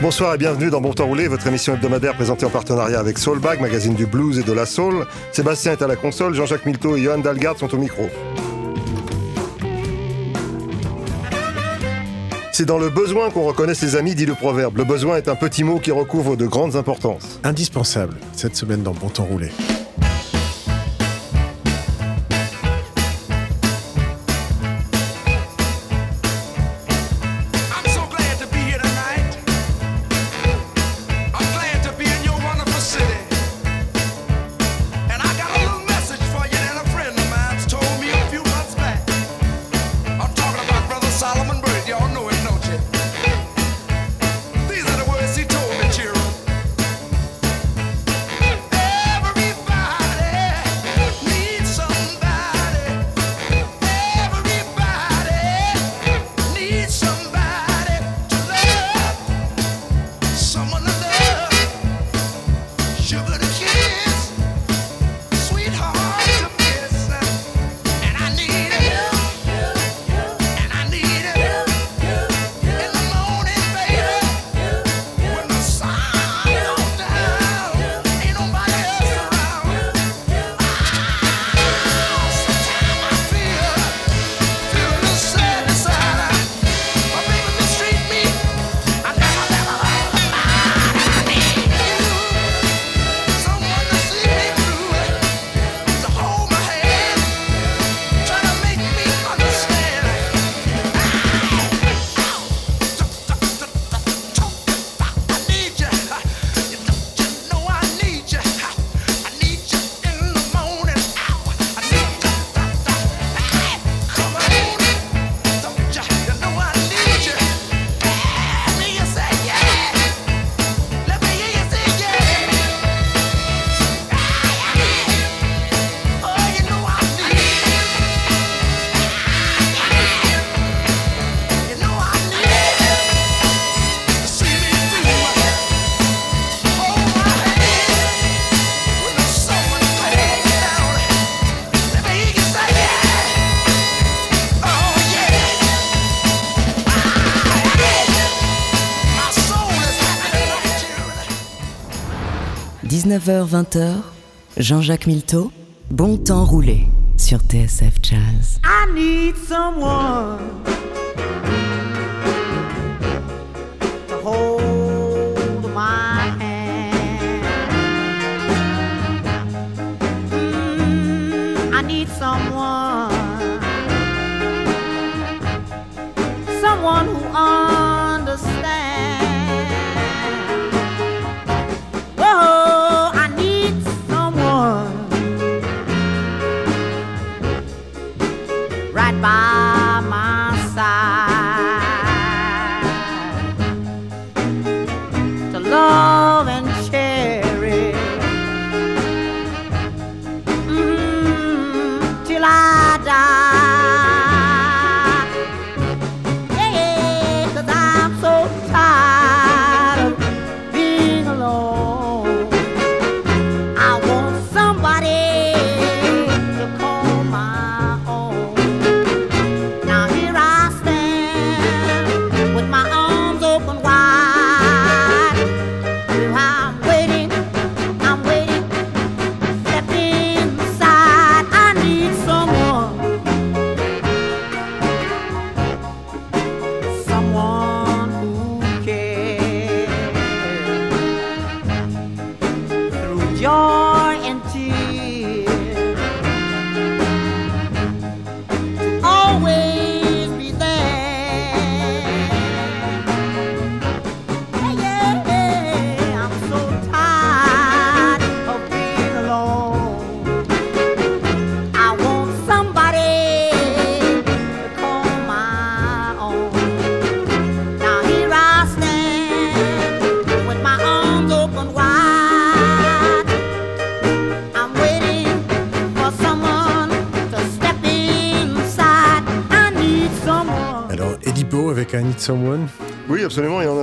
Bonsoir et bienvenue dans Bon Temps Roulé, votre émission hebdomadaire présentée en partenariat avec Soulbag, magazine du blues et de la soul. Sébastien est à la console, Jean-Jacques Milteau et Johan Dalgard sont au micro. C'est dans le besoin qu'on reconnaît ses amis, dit le proverbe. Le besoin est un petit mot qui recouvre de grandes importances. Indispensable, cette semaine dans Bon Temps Roulé. sugar 19h-20h, Jean-Jacques Milteau, Bon temps roulé sur TSF Jazz. I need someone.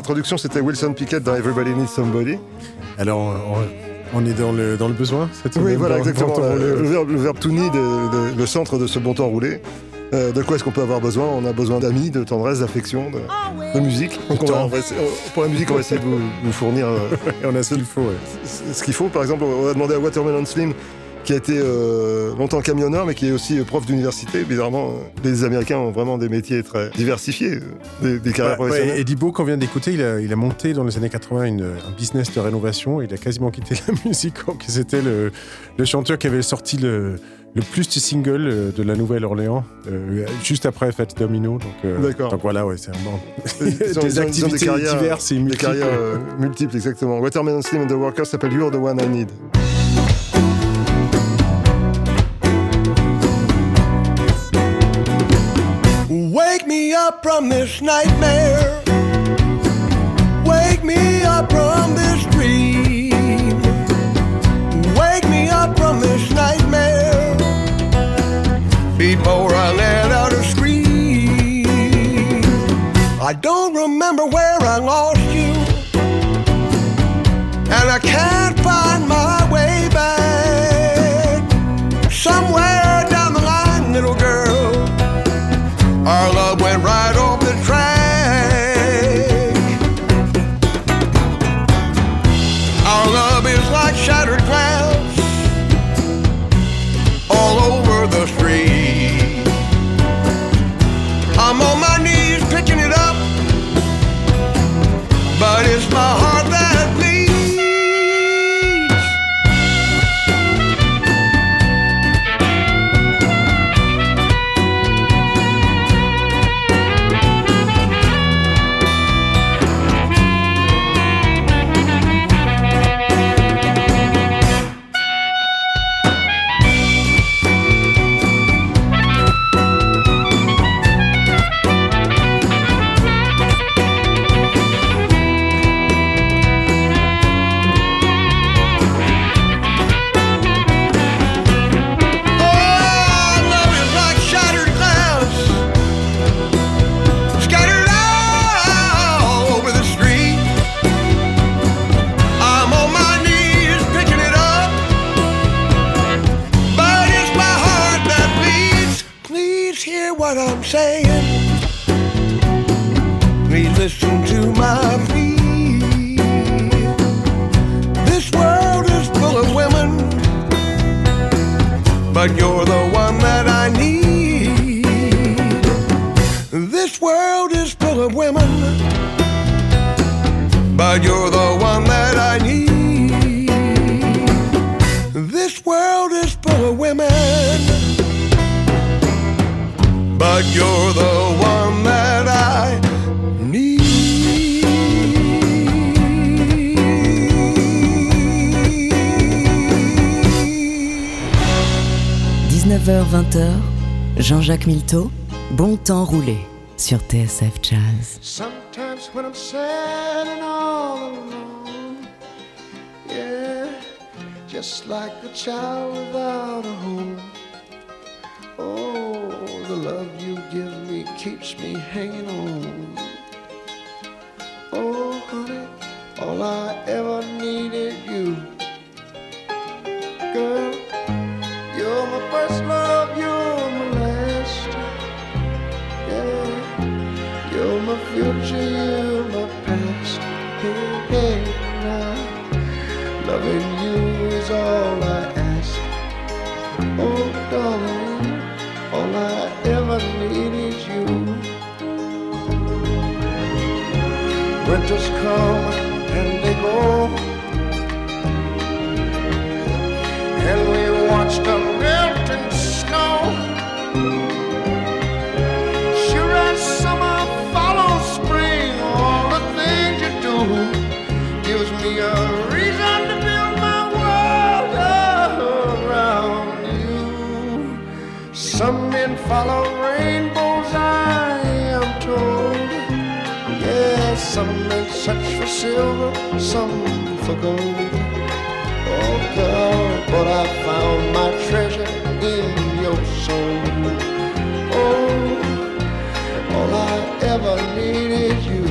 Absolument. Et en introduction, c'était Wilson Pickett dans Everybody Needs Somebody. Alors, on, on est dans le, dans le besoin cette Oui, voilà, exactement. Le, verbe, le verbe to need est le, centre de ce bon temps roulé. Euh, de quoi est-ce qu'on peut avoir besoin? On a besoin d'amis, de tendresse, d'affection, de, de musique. Donc on va- on va essayer- on- pour la musique, on va essayer de vous, vous fournir euh, Et on a ce qu'il faut. ouais. ce qu'il faut. Par exemple, on va demander à Watermelon Slim, qui a été euh, longtemps camionneur, mais qui est aussi euh, prof d'université. Bizarrement, euh, les Américains ont vraiment des métiers très diversifiés, des, des carrières Ouais, ouais, professionnelles. Eddie Bo, qu'on vient d'écouter, il a, il a monté dans les années 80 une- un business de rénovation. Il a quasiment quitté la musique. C'était le, le chanteur qui avait sorti le, le plus de singles de la Nouvelle-Orléans, euh, juste après Fat Domino. Donc, euh, voilà, ouais, c'est vraiment des activités carrières- diverses et Des multiples. carrières euh, multiples, exactement. Watermelon Slim and the Workers s'appelle You're the One I Need. Up from this nightmare. Wake me up from this dream. Wake me up from this nightmare. Before I let out a scream. I don't remember where I lost you. And I can't Jean-Jacques Milteau, bon temps roulé sur TSF Jazz. Sometimes when I'm sad and all yeah, just like child a home. Oh, the love you give me keeps me hanging future, my past. Hey, hey, now, loving you is all I ask. Oh, darling, all I ever need is you. Winters come and they go, and we watch the some for gold. Oh girl, but I found my treasure in your soul. Oh, all I ever needed you.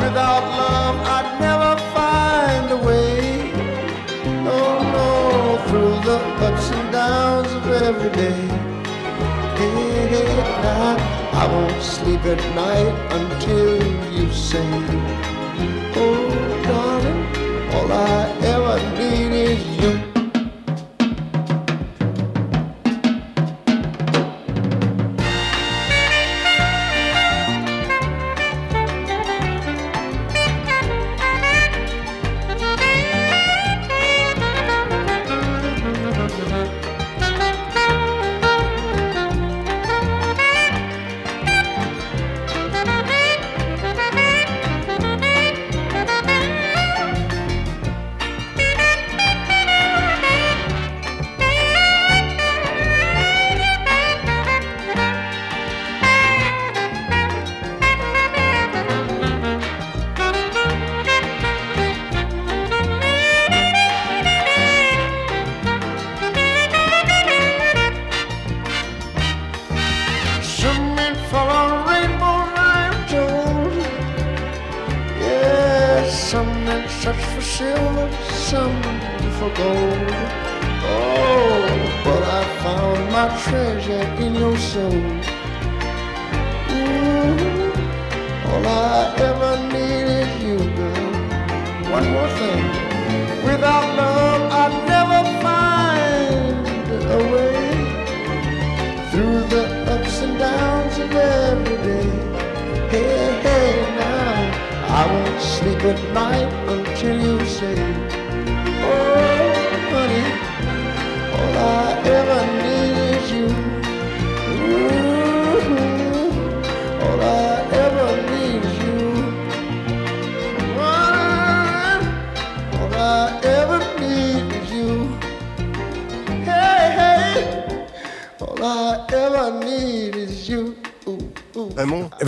Without love, I'd never find a way. No, no, through the ups and downs of every day. Hey, hey, night. I won't sleep at night until say, Oh, darling, all I ever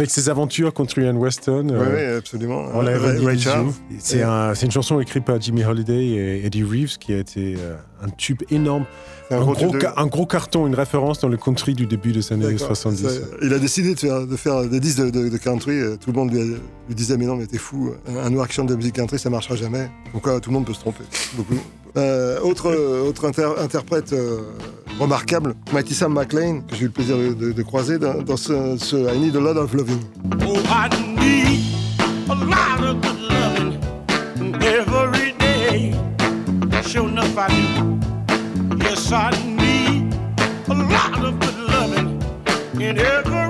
Avec ses aventures contre Ian Weston. Oui, euh, oui, absolument. On Charles. C'est un- c'est une chanson écrite par Jimmy Holiday et Eddie Reeves qui a été euh, un tube énorme. Un, gros gros, tube de- ca- un gros carton, une référence dans le country du début des années D'accord. 70. Ça, il a décidé de faire, de faire des disques de, de- de country. euh, Tout le monde lui, a- lui disait Mais non, mais t'es fou. Un, un noir qui chante de musique country, ça marchera jamais. Donc, quoi, tout le monde peut se tromper. Beaucoup. Euh, autre autre inter- interprète euh, remarquable, Sam McLean, que j'ai eu le plaisir de, de- de croiser dans, dans ce, ce I Need a Lot of Loving. Oh, I need a lot of good loving every day. Sure enough, I do. Yes, I need a lot of good loving in every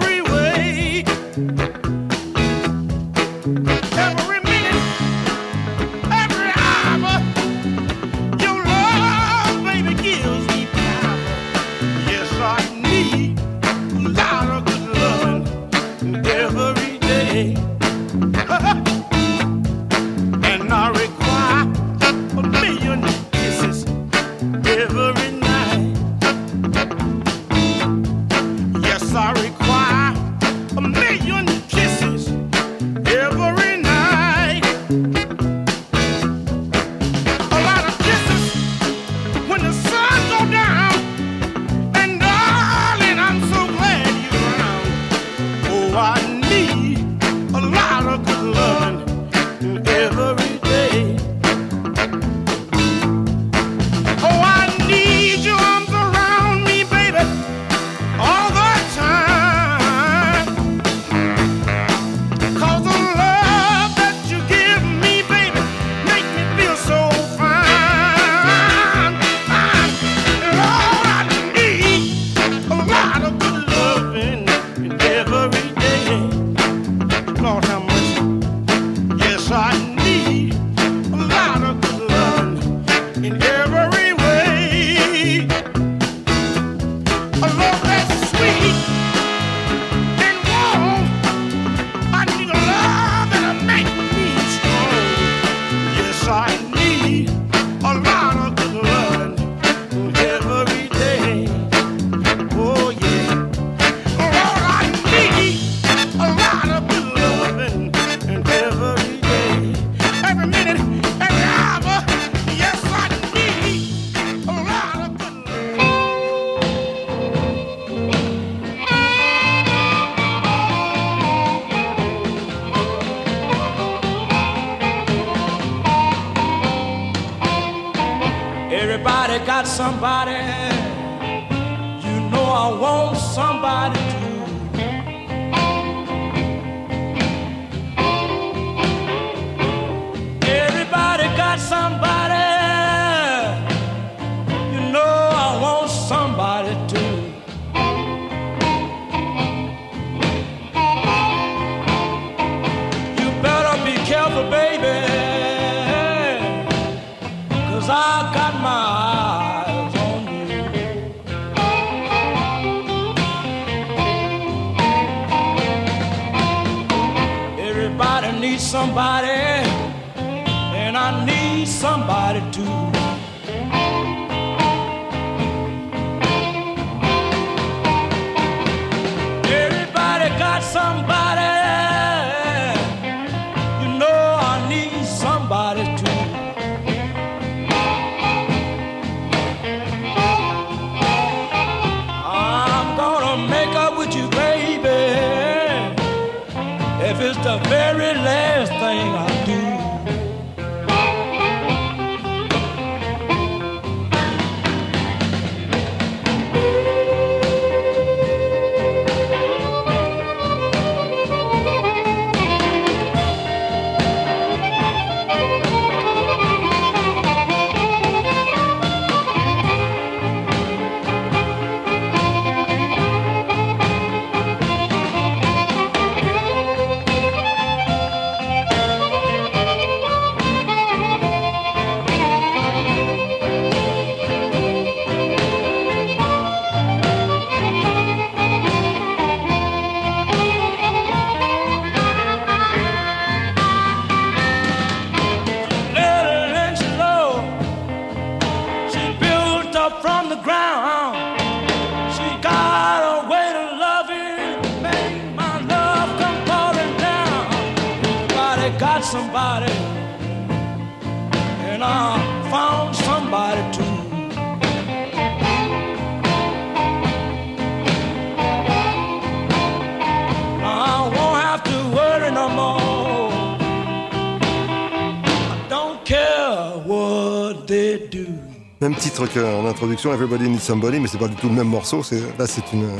somebody Même titre qu'en introduction, Everybody Needs Somebody, mais c'est pas du tout le même morceau. Là, c'est une euh,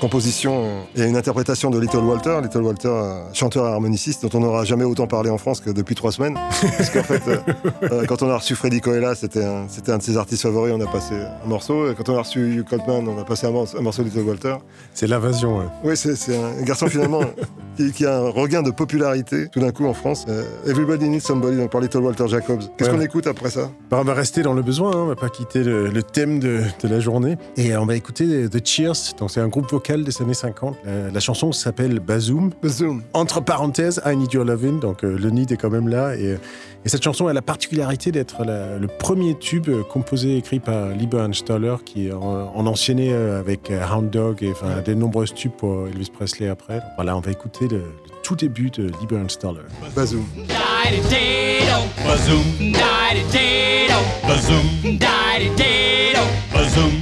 composition euh, et une interprétation de Little Walter. Little Walter, euh, chanteur et harmoniciste, dont on n'aura jamais autant parlé en France que depuis trois semaines. Parce qu'en fait, euh, quand on a reçu Freddy Coella, c'était un, c'était un de ses artistes favoris, on a passé un morceau. Et quand on a reçu Hugh Coltman, on a passé un, morceau- un morceau de Little Walter. C'est l'invasion. ouais. Oui, c'est un garçon finalement qui, a un regain de popularité tout d'un coup en France. Euh, Everybody Needs Somebody, donc par Little Walter Jacobs. Qu'est-ce Ouais. qu'on écoute après ça? Bah, on va rester dans le besoin, hein, on va pas quitter le, le thème de, de la journée. Et on va écouter The Cheers, donc c'est un groupe vocal des années 50. La, la chanson s'appelle Bazoom. Zoom. Entre parenthèses, I Need Your Lovin', donc euh, le need est quand même là. Et, et cette chanson a la particularité d'être le premier tube euh, composé et écrit par Lieber Stoller, qui en, en enchaîné euh, avec euh, Hound Dog et enfin, des nombreuses tubes pour Elvis Presley après. Donc, voilà, on va écouter le, le tout début de Lieber Stoller. Bazoom. Bazoom. Bazoom. Bazoom.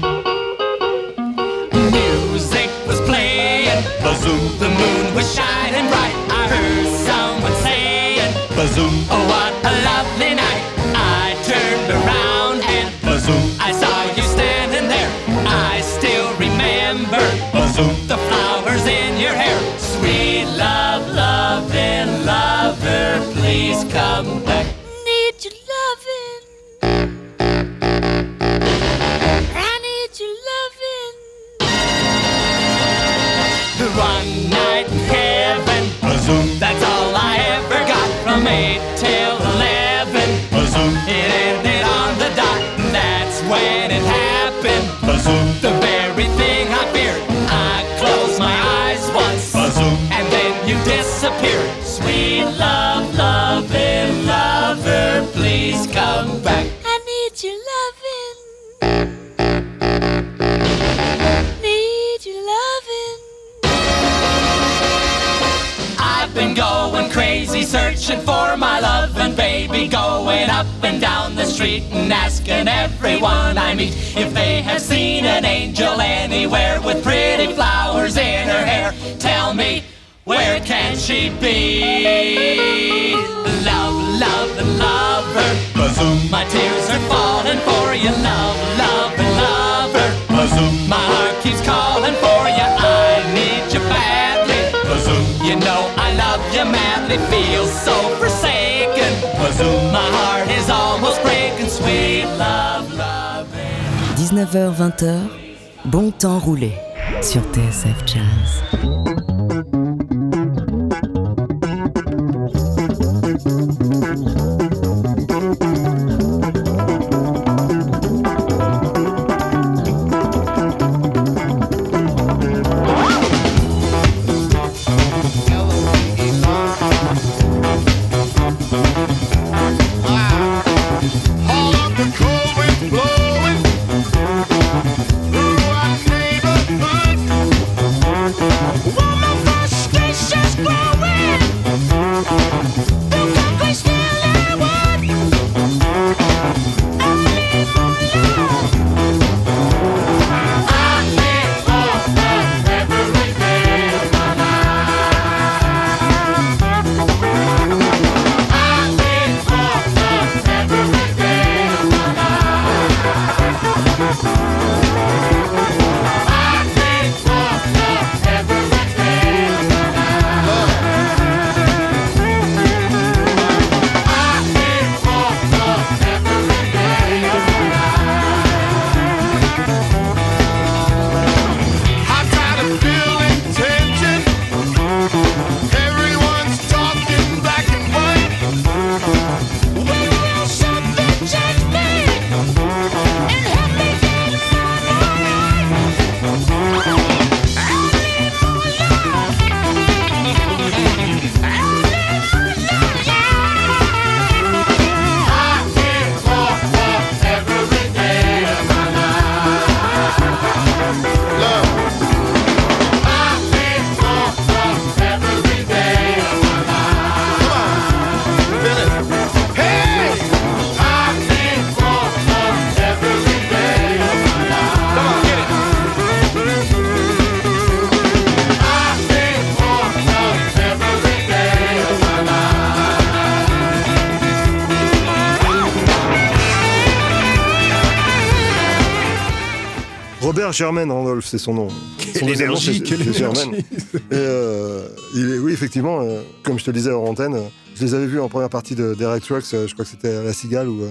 Music was playing. Bazoom. The moon was shining bright. I heard someone saying. Bazoom. Oh, what turned around and. Bazoom. I saw you standing there. I still remember. Bazoom. The flowers in your hair. Sweet love, and lover, please come back. Baby, going up and down the street and asking everyone I meet if they have seen an angel anywhere with pretty flowers in her hair. Tell me, where can she be? Love, love, love her. Bazoom. My tears are falling for you. Love, love, love her. Bazoom. My heart keeps calling for you. I need you badly. Bazoom. You know I love you madly. Feels so precise. 19h20, bon temps roulé sur TSF Jazz. Robert Germain Randolph, c'est son nom. Nom, énergie, c'est- quelle énergie. Et euh, il est, oui, effectivement, euh, comme je te le disais hors antenne, euh, je les avais vus en première partie de Derek Trucks, euh, je crois que c'était à La Cigale ou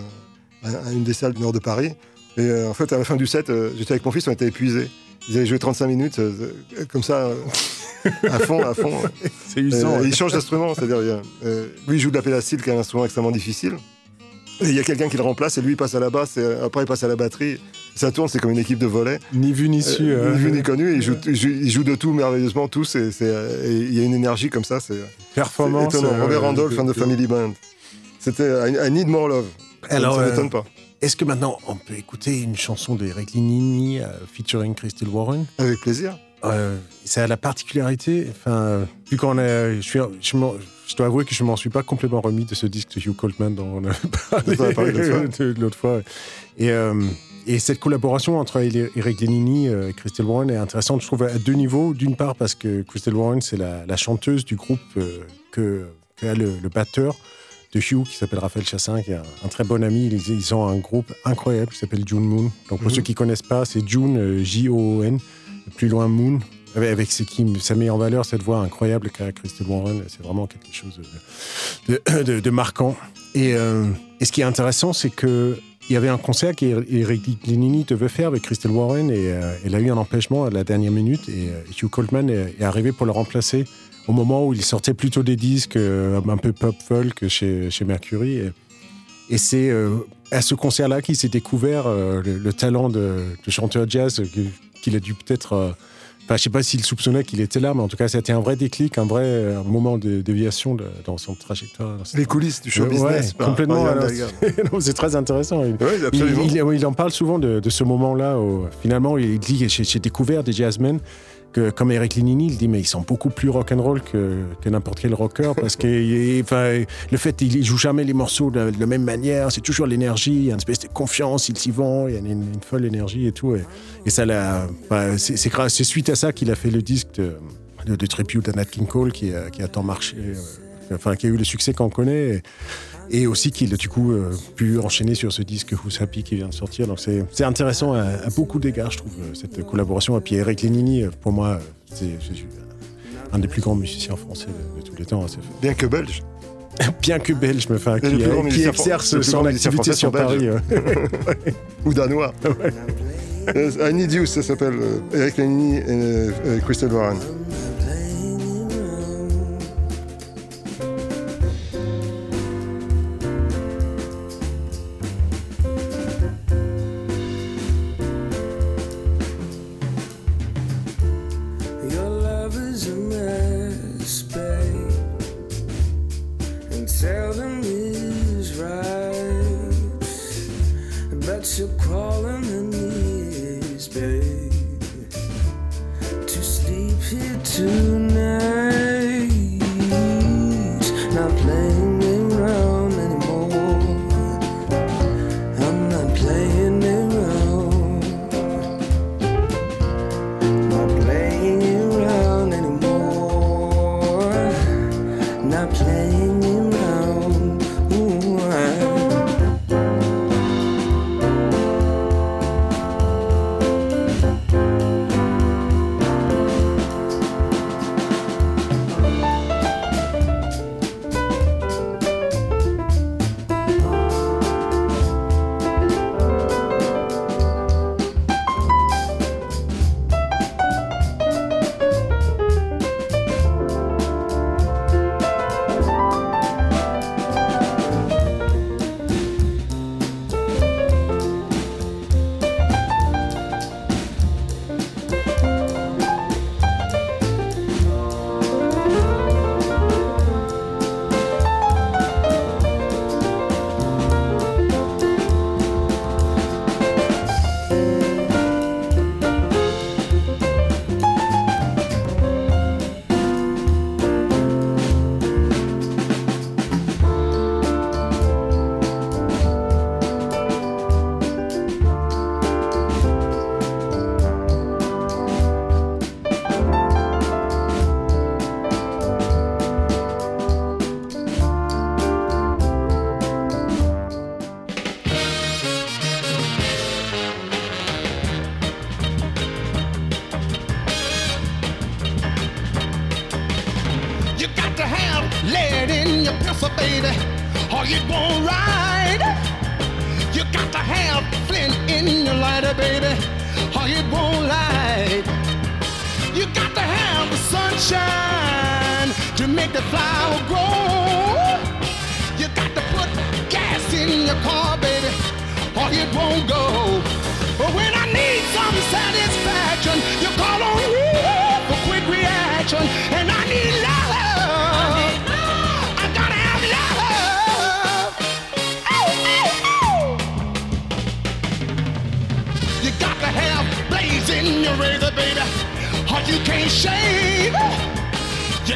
à, une des salles du nord de Paris. Et en fait, à la fin du set, j'étais avec mon fils, on était épuisés. Ils avaient joué 35 minutes, comme ça, à fond, à fond. C'est usant. Ouais. il change d'instrument, c'est-à-dire, lui il joue de la pédacile, qui est un instrument extrêmement difficile. Et il y a quelqu'un qui le remplace, et lui il passe à la basse, et après il passe à la batterie. Ça tourne, c'est comme une équipe de volley. Ni vu ni su. Euh, ni vu ni connu, et il joue, il joue- il joue de tout merveilleusement, tout. c'est- c'est, euh, et il y a une énergie comme ça, c'est Performance. étonnant. euh, Robert Randolph, de- fan de de- Family Band. C'était I, I Need More Love. Ça- Alors, ça euh, m'étonne pas. Est-ce que maintenant on peut écouter une chanson d'Eric Linini euh, featuring Crystal Warren? Avec plaisir. Euh, Ça a la particularité, enfin, vu qu'on a, je, suis, je, m'en- je dois avouer que je m'en suis pas complètement remis de ce disque de Hugh Coltman dont on a parlé, Dont on a parlé l'autre fois. de- de l'autre fois. Et, euh, et cette collaboration entre Eric Lenini euh, et Crystal Warren est intéressante, je trouve, à deux niveaux. D'une part, parce que Crystal Warren, c'est la, la chanteuse du groupe euh, que, que a le, le batteur de Hugh, qui s'appelle Raphaël Chassin, qui est un, un très bon ami. Ils, ils ont un groupe incroyable qui s'appelle June Moon. Donc, pour Mhm. ceux qui connaissent pas, c'est June, euh, J-O-O-N, plus loin Moon, avec, ce qui ça met en valeur cette voix incroyable qu'a Crystal Warren. C'est vraiment quelque chose de, de- de- de marquant. Et, euh, et ce qui est intéressant, c'est que il y avait un concert qu'Eric Lenini devait faire avec Crystal Warren et euh, elle a eu un empêchement à la dernière minute et euh, Hugh Coltman est, arrivé pour le remplacer au moment où il sortait plutôt des disques euh, un peu pop folk chez, chez Mercury. Et, c'est à ce concert-là qu'il s'est découvert le, le talent de, chanteur jazz qu'il a dû peut-être. Enfin, je sais pas s'il soupçonnait qu'il était là, mais en tout cas, c'était un vrai déclic, un vrai euh, moment de déviation de- dans son trajectoire. dans Les coulisses du show Ouais, business. par- complètement. c'est- très intéressant. Il, Oui, absolument. il, il- il en parle souvent de, de ce moment-là. où, Finalement, il dit j'ai découvert des jazzmen que, comme Eric Linini, il dit mais ils sont beaucoup plus rock'n'roll que, que n'importe quel rocker parce que il- le fait il joue jamais les morceaux de, de la même manière, c'est toujours l'énergie, il y a une espèce de confiance, il s'y vend, il y a une, une folle énergie et tout. Et, et ça l'a- c'est suite à ça qu'il a fait le disque de, de, de tribute à Nat King Cole qui, a- qui a tant marché. euh, Enfin, qui a eu le succès qu'on connaît. Et, et aussi qu'il a du coup euh, pu enchaîner sur ce disque Who's Happy qui vient de sortir. Donc c'est intéressant à, à beaucoup d'égards, je trouve, euh, cette collaboration. Et puis Eric Lenini, euh, pour moi, euh, c'est un des plus grands musiciens français de, de tous les temps. C'est- Bien que belge. Bien que belge, mais enfin, qui, grand qui exerce son activité sur. Paris. euh. Ou danois. Euh, I Need You, ça s'appelle euh, Eric Lanini et euh, euh, Crystal Warren.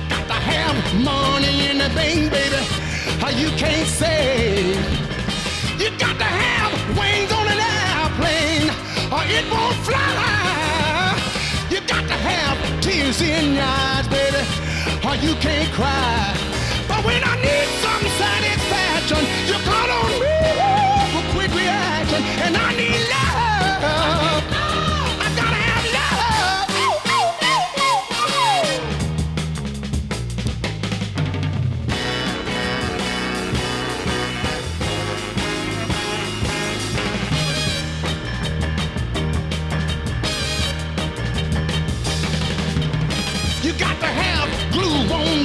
To have money in the bank, baby, you can't save. You got to have wings on an airplane, or it won't fly. You got to have tears in your eyes, baby, or you can't cry. But when I need some satisfaction, you call on me for quick reaction, and I need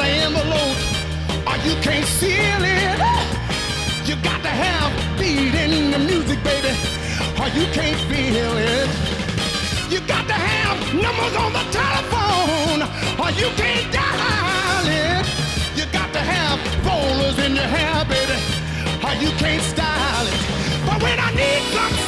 the envelope, or you can't seal it. You got to have beat in the music, baby, or you can't feel it. You got to have numbers on the telephone, or you can't dial it. You got to have rollers in your hair, baby, or you can't style it. But when I need some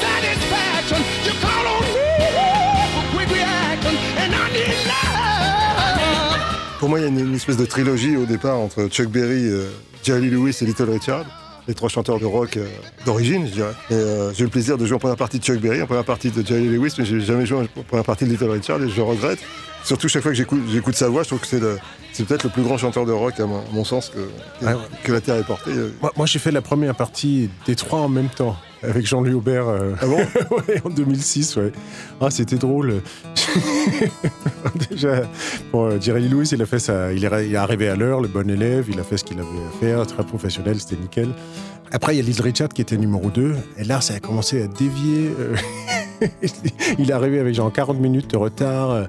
Pour moi, il y a une, une espèce de trilogie au départ entre Chuck Berry, euh, Jerry Lewis et Little Richard. Les trois chanteurs de rock euh, d'origine, je dirais. Et euh, j'ai eu le plaisir de jouer en première partie de Chuck Berry, en première partie de Jerry Lewis, mais j'ai jamais joué en première partie de Little Richard et je regrette. Surtout chaque fois que j'écoute, sa voix, je trouve que c'est, peut-être le plus grand chanteur de rock, à mon, à mon sens, que, que, Ah ouais. que la Terre ait porté. Moi, moi, j'ai fait la première partie des trois en même temps, avec Jean-Louis Aubert. euh, Ah bon ouais, en 2006, ouais. Ah, c'était drôle. Déjà, bon, euh, Jerry Lewis, il a fait ça, il est, il est arrivé à l'heure, le bon élève, il a fait ce qu'il avait à faire, très professionnel, c'était nickel. Après, il y a Little Richard qui était numéro 2, et là, ça a commencé à dévier. euh, il est arrivé avec genre 40 minutes de retard.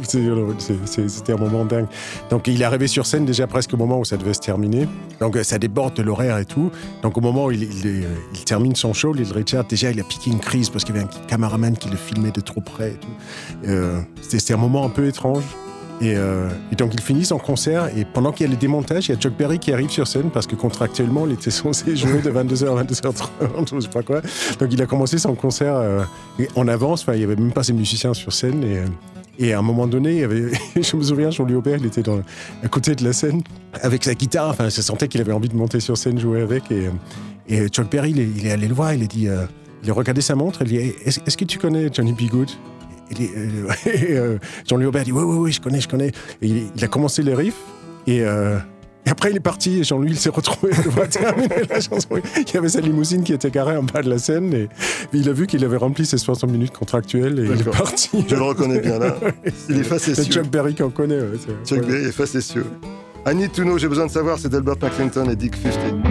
C'était un moment dingue. Donc il est arrivé sur scène déjà presque au moment où ça devait se terminer. Donc euh, ça déborde de l'horaire et tout. Donc au moment où il, euh, termine son show, Little Richard, déjà il a piqué une crise parce qu'il y avait un caméraman qui le filmait de trop près. Euh, C'était un moment un peu étrange. Et, euh, donc il finit son concert et pendant qu'il y a le démontage, il y a Chuck Berry qui arrive sur scène parce que contractuellement il était censé jouer de 22h à 22h30 ou je sais pas quoi. Donc il a commencé son concert euh, en avance, il y avait même pas ses musiciens sur scène euh, et à un moment donné, il avait, je me souviens, Jean-Louis Aubert, il était à côté de la scène avec sa guitare, enfin ça sentait qu'il avait envie de monter sur scène, jouer avec et, euh, et Chuck Berry il est, allé le voir, il a euh, regardé sa montre, il dit est-ce est-ce que tu connais Johnny B. Good? Euh, et, Jean-Louis Aubert dit Oui, oui, oui, je connais, je connais. Et il, a commencé les riffs. Et, et après, il est parti. Et Jean-Louis, il s'est retrouvé devoir terminer la chanson. Il y avait sa limousine qui était garée en bas de la scène. Et il a vu qu'il avait rempli ses 60 minutes contractuelles. Et il est parti. Je le reconnais bien là. Il est C'est facétieux. Chuck Berry qu'on connaît. ouais, c'est- Chuck ouais. Berry est facétieux. I need to know, j'ai besoin de savoir, c'est Albert McClinton et Dick 50.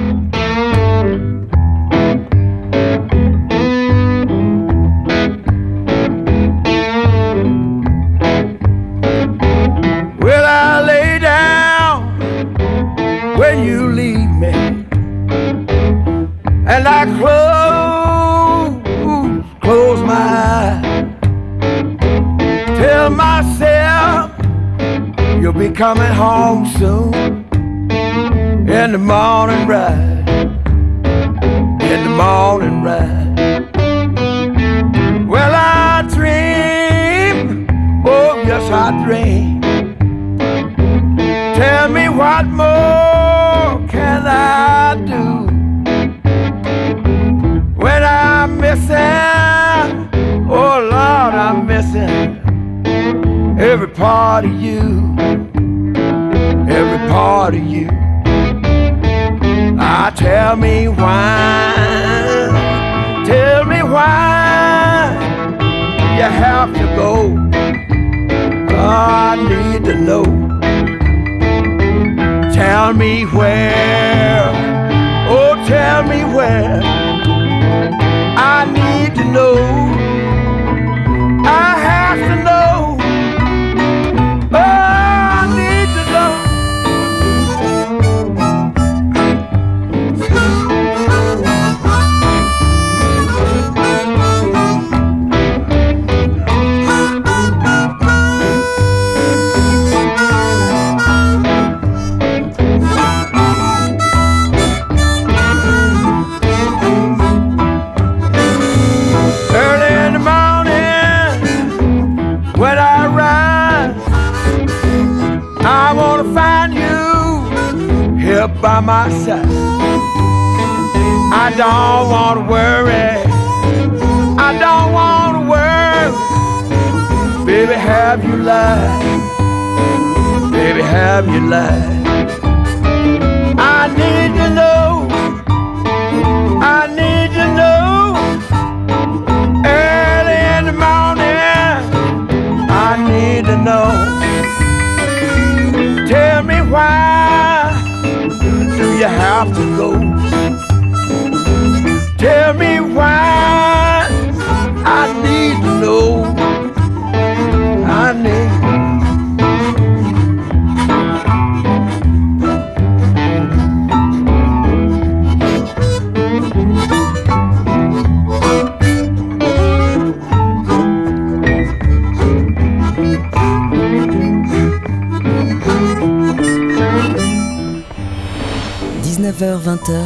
19h-20h,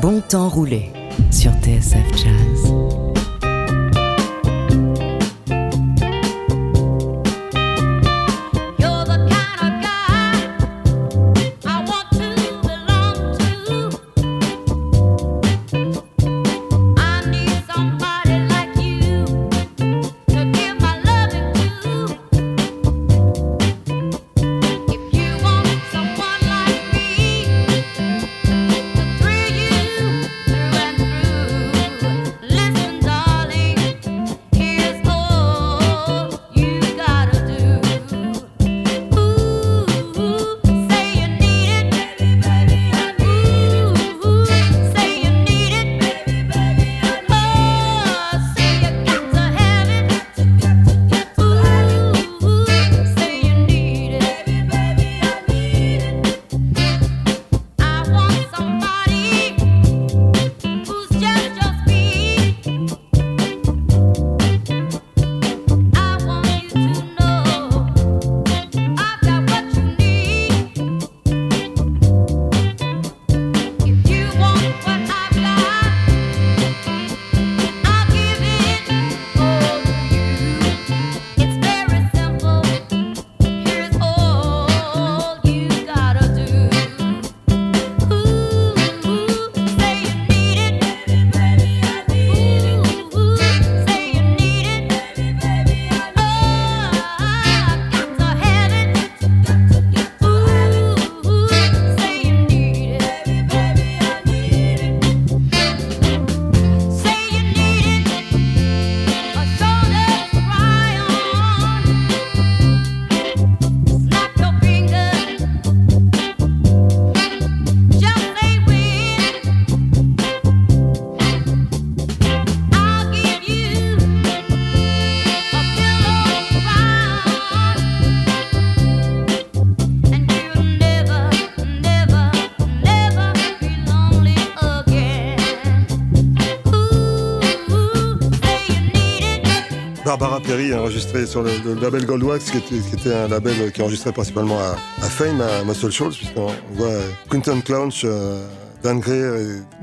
bon temps roulé sur TSF Jazz. Label Goldwax, qui était, qui était un label qui enregistrait principalement à, à Fame, à Muscle Shoals, puisqu'on on voit Quinton Clounch, euh, Dan Gray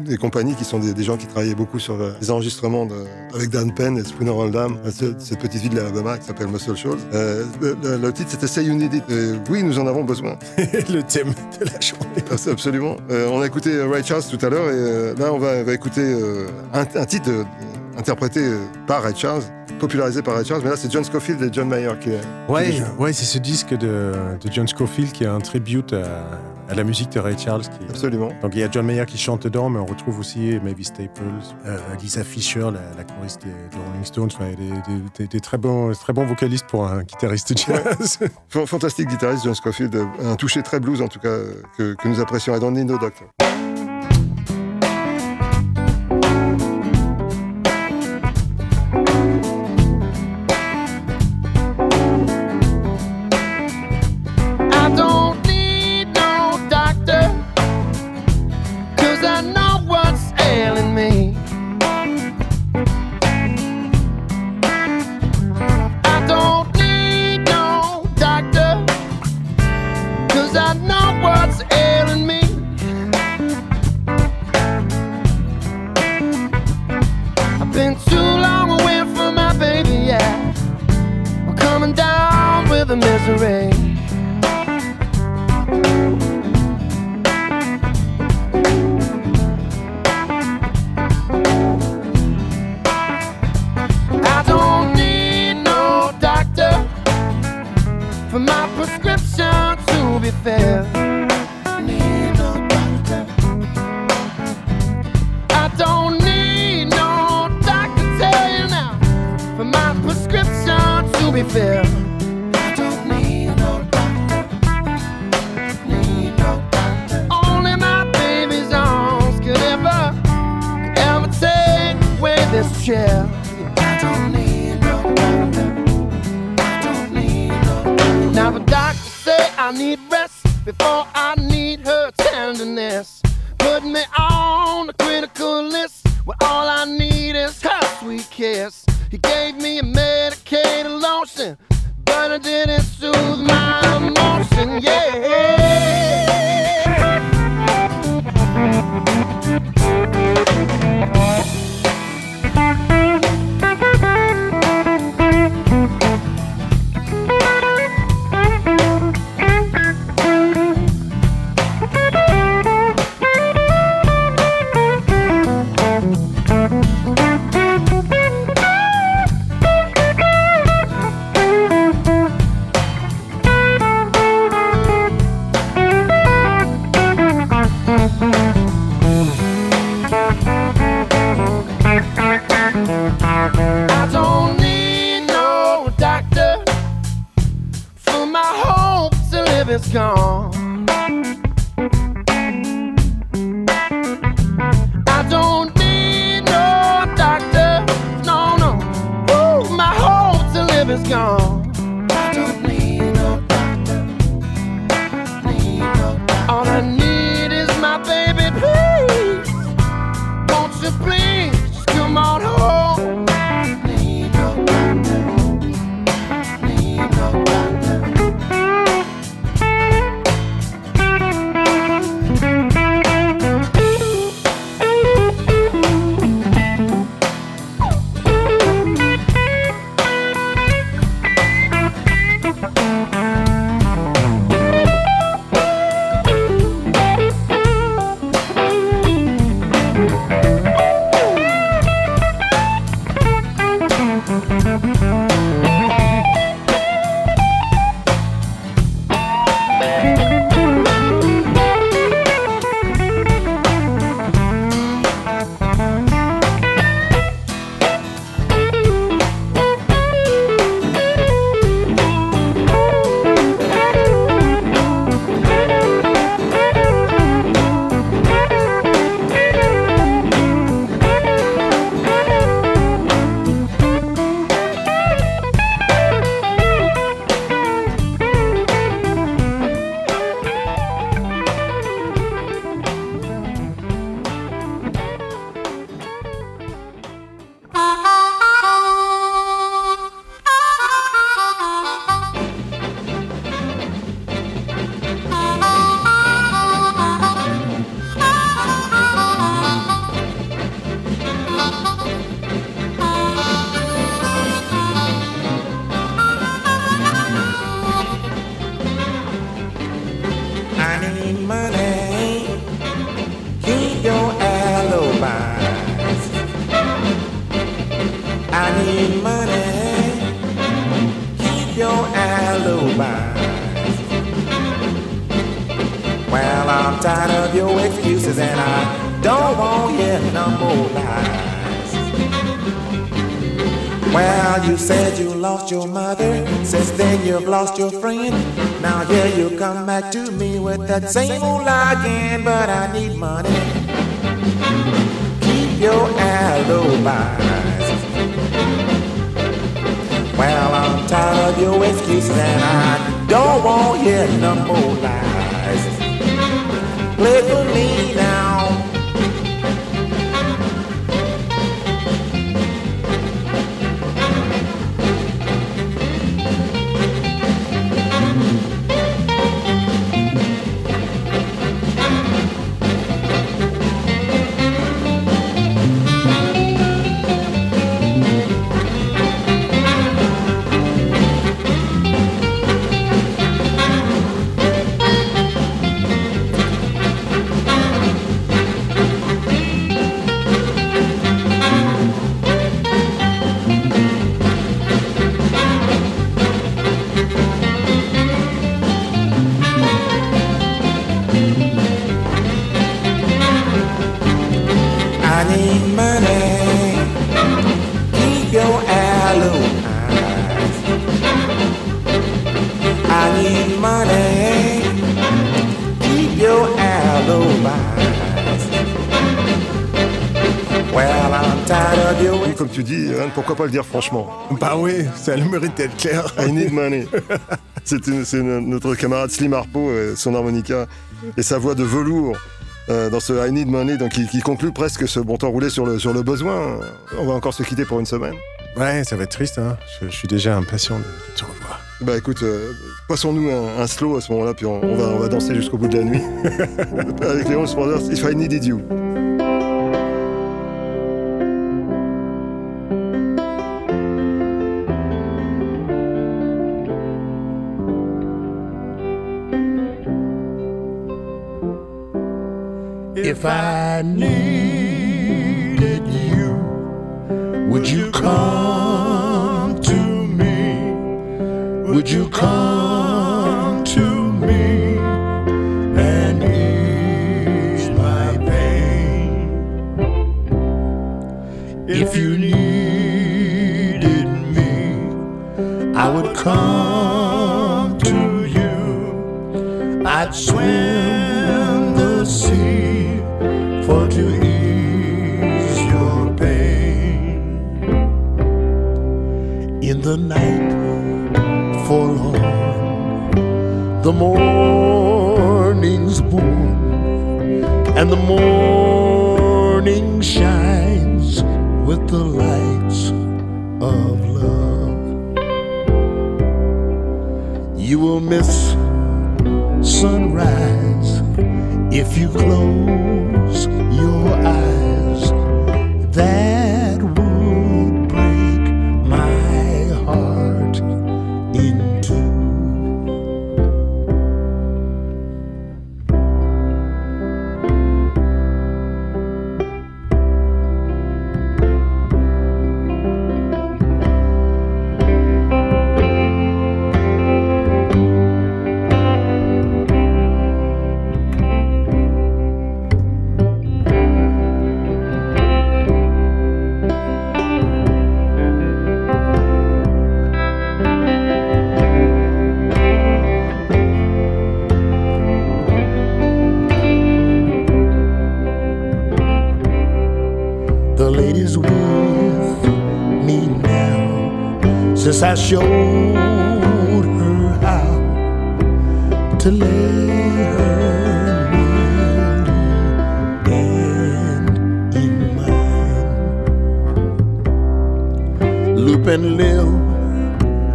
et, et compagnie, qui sont des, des gens qui travaillaient beaucoup sur euh, les enregistrements de, avec Dan Penn et Spooner Oldham, ce- cette petite ville de l'Alabama qui s'appelle Muscle Shoals. Euh, le, le- le titre c'était Say You Need It. Et oui, nous en avons besoin. le thème de la journée. Abs- Absolument. Euh, on a écouté Ray Charles tout à l'heure et euh, là on va, va écouter un, un titre interprété par Ray Charles, popularisé par Ray Charles, mais là c'est John Scofield et John Mayer qui est. Ouais, qui ouais c'est ce disque de, de John Scofield qui est un tribute à, à la musique de Ray Charles. Qui, Absolument. donc il y a John Mayer qui chante dedans, mais on retrouve aussi Mavis Staples, euh, Lisa Fisher, la, la choriste des, des Rolling Stones, des, des- des- des très bons, très bons vocalistes pour un guitariste jazz. Fan- Fantastique guitariste John Scofield, euh, un toucher très blues en tout cas euh, que, que nous apprécions. I don't need no I need rest before I need her tenderness. Put me on the critical list where all I need is her sweet kiss. He gave me a medicated lotion, but it didn't soothe my emotion. Yeah. To me with that same old lie again. But I need money. Keep your alibis. Well, I'm tired of your excuses and I don't want you no more lies. Pourquoi pas le dire franchement? Bah oui, ça a le mérite d'être clair. I need money. C'est notre camarade Slim Harpo, euh, son harmonica et sa voix de velours euh, dans ce I need money, donc qui, qui conclut presque ce bon temps roulé sur le, sur le besoin. On va encore se quitter pour une semaine. Ouais, ça va être triste, hein. je, je suis déjà impatient de, de te revoir. Bah écoute, euh, passons-nous un, un slow à ce moment-là, puis on, on va, on va danser jusqu'au bout de la nuit. Avec Léon Brothers, If I Needed You. If I needed you, would you come to me? Would you come to me and ease my pain? If you needed me, I would come the night forlorn, the morning's born, and the morning shines with the lights of love. You will miss sunrise if you close The lady's with me now since I showed her how to lay her nearly hand in mine. Loop and Lil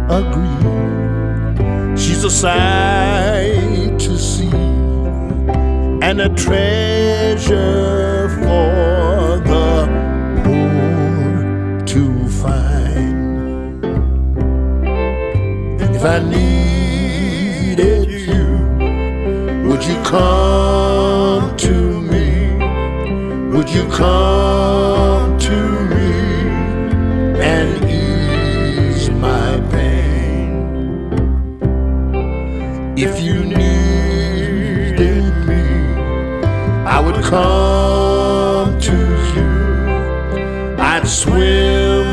agree she's a sight to see and a treasure for I needed you, would you come to me? Would you come to me and ease my pain? If you needed me, I would come to you. I'd swim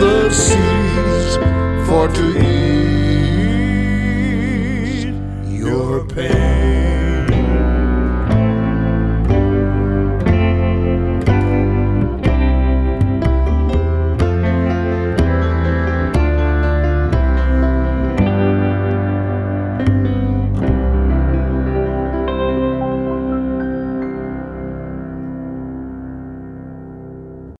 the seas for to ease.